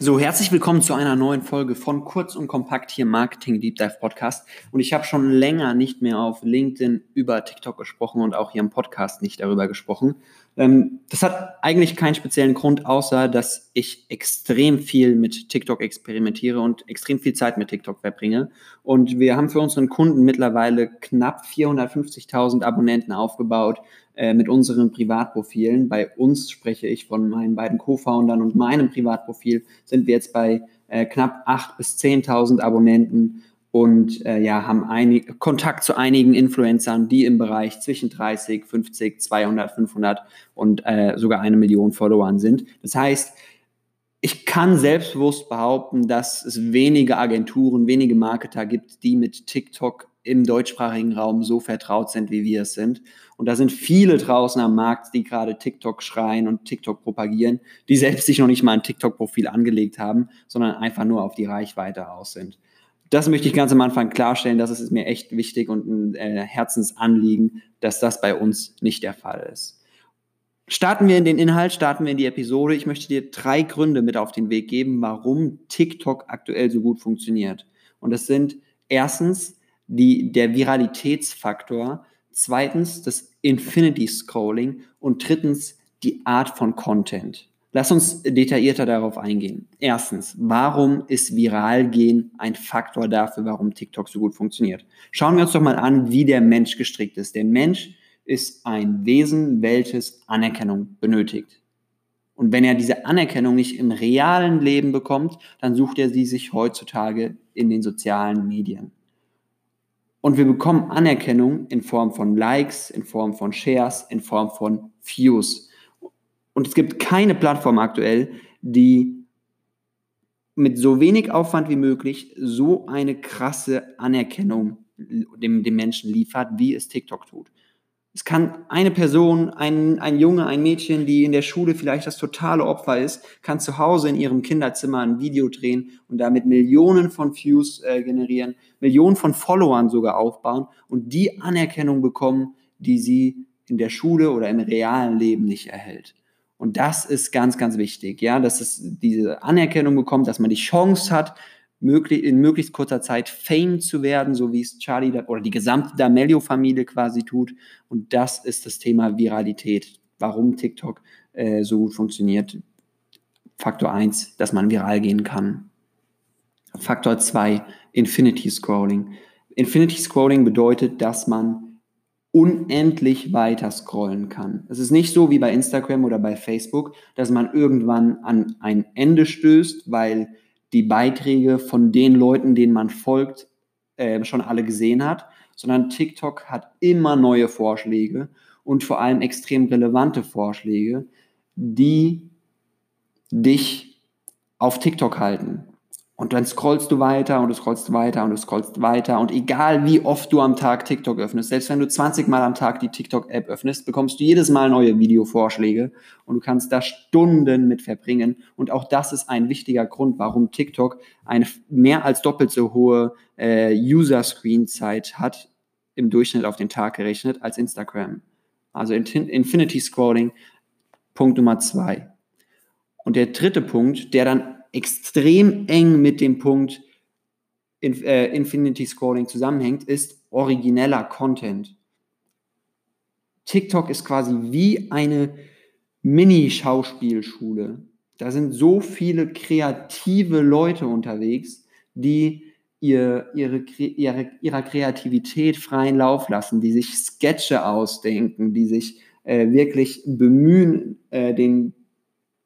So, herzlich willkommen zu einer neuen Folge von Kurz und Kompakt hier Marketing Deep Dive Podcast. Und ich habe schon länger nicht mehr auf LinkedIn über TikTok gesprochen und auch hier im Podcast nicht darüber gesprochen. Ähm, das hat eigentlich keinen speziellen Grund, außer dass ich extrem viel mit TikTok experimentiere und extrem viel Zeit mit TikTok verbringe. Und wir haben für unseren Kunden mittlerweile knapp 450.000 Abonnenten aufgebaut äh, mit unseren Privatprofilen. Bei uns spreche ich von meinen beiden Co-Foundern und meinem Privatprofil sind wir jetzt bei äh, knapp 8.000 bis 10.000 Abonnenten und äh, ja, haben einig, Kontakt zu einigen Influencern, die im Bereich zwischen 30, 50, 200, 500 und äh, sogar eine Million Followern sind. Das heißt, ich kann selbstbewusst behaupten, dass es wenige Agenturen, wenige Marketer gibt, die mit TikTok im deutschsprachigen Raum so vertraut sind, wie wir es sind. Und da sind viele draußen am Markt, die gerade TikTok schreien und TikTok propagieren, die selbst sich noch nicht mal ein TikTok-Profil angelegt haben, sondern einfach nur auf die Reichweite aus sind. Das möchte ich ganz am Anfang klarstellen. Das ist mir echt wichtig und ein äh, Herzensanliegen, dass das bei uns nicht der Fall ist. Starten wir in den Inhalt, starten wir in die Episode. Ich möchte dir drei Gründe mit auf den Weg geben, warum TikTok aktuell so gut funktioniert. Und das sind erstens die, der Viralitätsfaktor, zweitens das Infinity Scrolling und drittens die Art von Content. Lass uns detaillierter darauf eingehen. Erstens, warum ist Viralgehen ein Faktor dafür, warum TikTok so gut funktioniert? Schauen wir uns doch mal an, wie der Mensch gestrickt ist. Der Mensch ist ein Wesen, welches Anerkennung benötigt. Und wenn er diese Anerkennung nicht im realen Leben bekommt, dann sucht er sie sich heutzutage in den sozialen Medien. Und wir bekommen Anerkennung in Form von Likes, in Form von Shares, in Form von Views. Und es gibt keine Plattform aktuell, die mit so wenig Aufwand wie möglich so eine krasse Anerkennung dem, dem Menschen liefert, wie es TikTok tut. Es kann eine Person, ein, ein Junge, ein Mädchen, die in der Schule vielleicht das totale Opfer ist, kann zu Hause in ihrem Kinderzimmer ein Video drehen und damit Millionen von Views äh, generieren, Millionen von Followern sogar aufbauen und die Anerkennung bekommen, die sie in der Schule oder im realen Leben nicht erhält. Und das ist ganz, ganz wichtig, ja, dass es diese Anerkennung bekommt, dass man die Chance hat, möglich, in möglichst kurzer Zeit Fame zu werden, so wie es Charlie oder die gesamte D'Amelio-Familie quasi tut. Und das ist das Thema Viralität. Warum TikTok äh, so gut funktioniert. Faktor 1, dass man viral gehen kann. Faktor 2, Infinity Scrolling. Infinity Scrolling bedeutet, dass man unendlich weiter scrollen kann. Es ist nicht so wie bei Instagram oder bei Facebook, dass man irgendwann an ein Ende stößt, weil die Beiträge von den Leuten, denen man folgt, äh, schon alle gesehen hat, sondern TikTok hat immer neue Vorschläge und vor allem extrem relevante Vorschläge, die dich auf TikTok halten. Und dann scrollst du weiter und du scrollst weiter und du scrollst weiter. Und egal wie oft du am Tag TikTok öffnest, selbst wenn du 20 Mal am Tag die TikTok-App öffnest, bekommst du jedes Mal neue Videovorschläge und du kannst da Stunden mit verbringen. Und auch das ist ein wichtiger Grund, warum TikTok eine mehr als doppelt so hohe äh, User-Screen-Zeit hat, im Durchschnitt auf den Tag gerechnet, als Instagram. Also Infinity Scrolling, Punkt Nummer zwei. Und der dritte Punkt, der dann extrem eng mit dem Punkt in, äh, Infinity Scrolling zusammenhängt, ist origineller Content. TikTok ist quasi wie eine Mini-Schauspielschule. Da sind so viele kreative Leute unterwegs, die ihr, ihre, ihre, ihrer Kreativität freien Lauf lassen, die sich Sketche ausdenken, die sich äh, wirklich bemühen, äh, den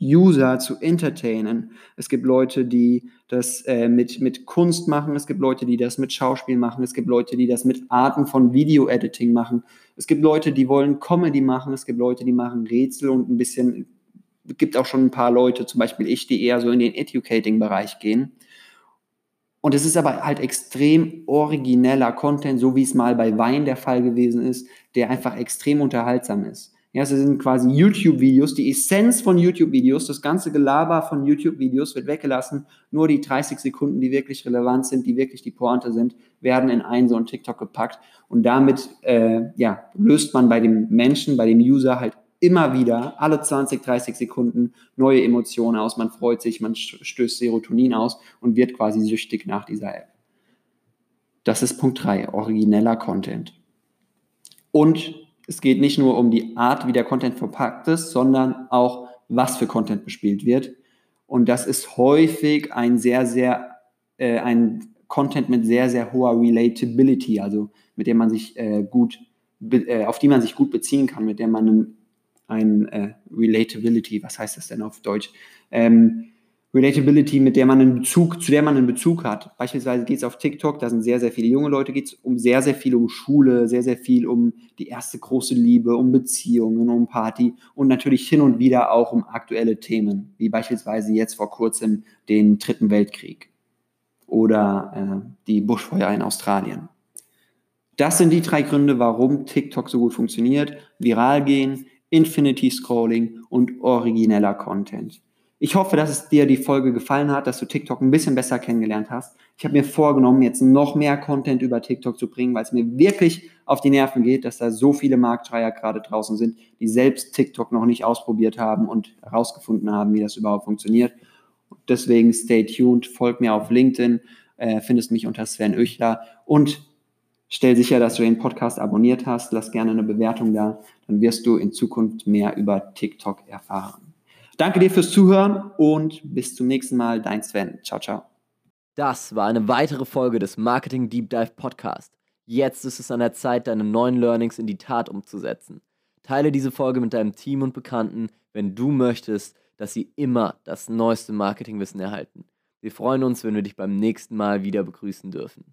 User zu entertainen. Es gibt Leute, die das äh, mit, mit Kunst machen, es gibt Leute, die das mit Schauspiel machen, es gibt Leute, die das mit Arten von Video-Editing machen, es gibt Leute, die wollen Comedy machen, es gibt Leute, die machen Rätsel und ein bisschen, es gibt auch schon ein paar Leute, zum Beispiel ich, die eher so in den Educating-Bereich gehen. Und es ist aber halt extrem origineller Content, so wie es mal bei Wein der Fall gewesen ist, der einfach extrem unterhaltsam ist. Ja, es sind quasi YouTube-Videos, die Essenz von YouTube-Videos, das ganze Gelaber von YouTube-Videos wird weggelassen. Nur die 30 Sekunden, die wirklich relevant sind, die wirklich die Pointe sind, werden in einen so einen TikTok gepackt. Und damit äh, ja, löst man bei dem Menschen, bei dem User halt immer wieder, alle 20, 30 Sekunden neue Emotionen aus. Man freut sich, man stößt Serotonin aus und wird quasi süchtig nach dieser App. Das ist Punkt 3, origineller Content. Und es geht nicht nur um die Art, wie der Content verpackt ist, sondern auch, was für Content bespielt wird. Und das ist häufig ein sehr, sehr, äh, ein Content mit sehr, sehr hoher Relatability, also mit dem man sich äh, gut, äh, auf die man sich gut beziehen kann, mit der man ein, ein äh, Relatability, was heißt das denn auf Deutsch? Ähm, Relatability, mit der man einen Bezug, zu der man einen Bezug hat. Beispielsweise geht es auf TikTok, da sind sehr, sehr viele junge Leute, geht es um sehr, sehr viel um Schule, sehr, sehr viel um die erste große Liebe, um Beziehungen, um Party und natürlich hin und wieder auch um aktuelle Themen, wie beispielsweise jetzt vor kurzem den Dritten Weltkrieg oder äh, die Buschfeuer in Australien. Das sind die drei Gründe, warum TikTok so gut funktioniert. Viral gehen, Infinity Scrolling und origineller Content. Ich hoffe, dass es dir die Folge gefallen hat, dass du TikTok ein bisschen besser kennengelernt hast. Ich habe mir vorgenommen, jetzt noch mehr Content über TikTok zu bringen, weil es mir wirklich auf die Nerven geht, dass da so viele Marktschreier gerade draußen sind, die selbst TikTok noch nicht ausprobiert haben und herausgefunden haben, wie das überhaupt funktioniert. Deswegen stay tuned, folg mir auf LinkedIn, äh, findest mich unter Sven Öchler und stell sicher, dass du den Podcast abonniert hast. Lass gerne eine Bewertung da, dann wirst du in Zukunft mehr über TikTok erfahren. Danke dir fürs Zuhören und bis zum nächsten Mal. Dein Sven. Ciao, ciao. Das war eine weitere Folge des Marketing Deep Dive Podcast. Jetzt ist es an der Zeit, deine neuen Learnings in die Tat umzusetzen. Teile diese Folge mit deinem Team und Bekannten, wenn du möchtest, dass sie immer das neueste Marketingwissen erhalten. Wir freuen uns, wenn wir dich beim nächsten Mal wieder begrüßen dürfen.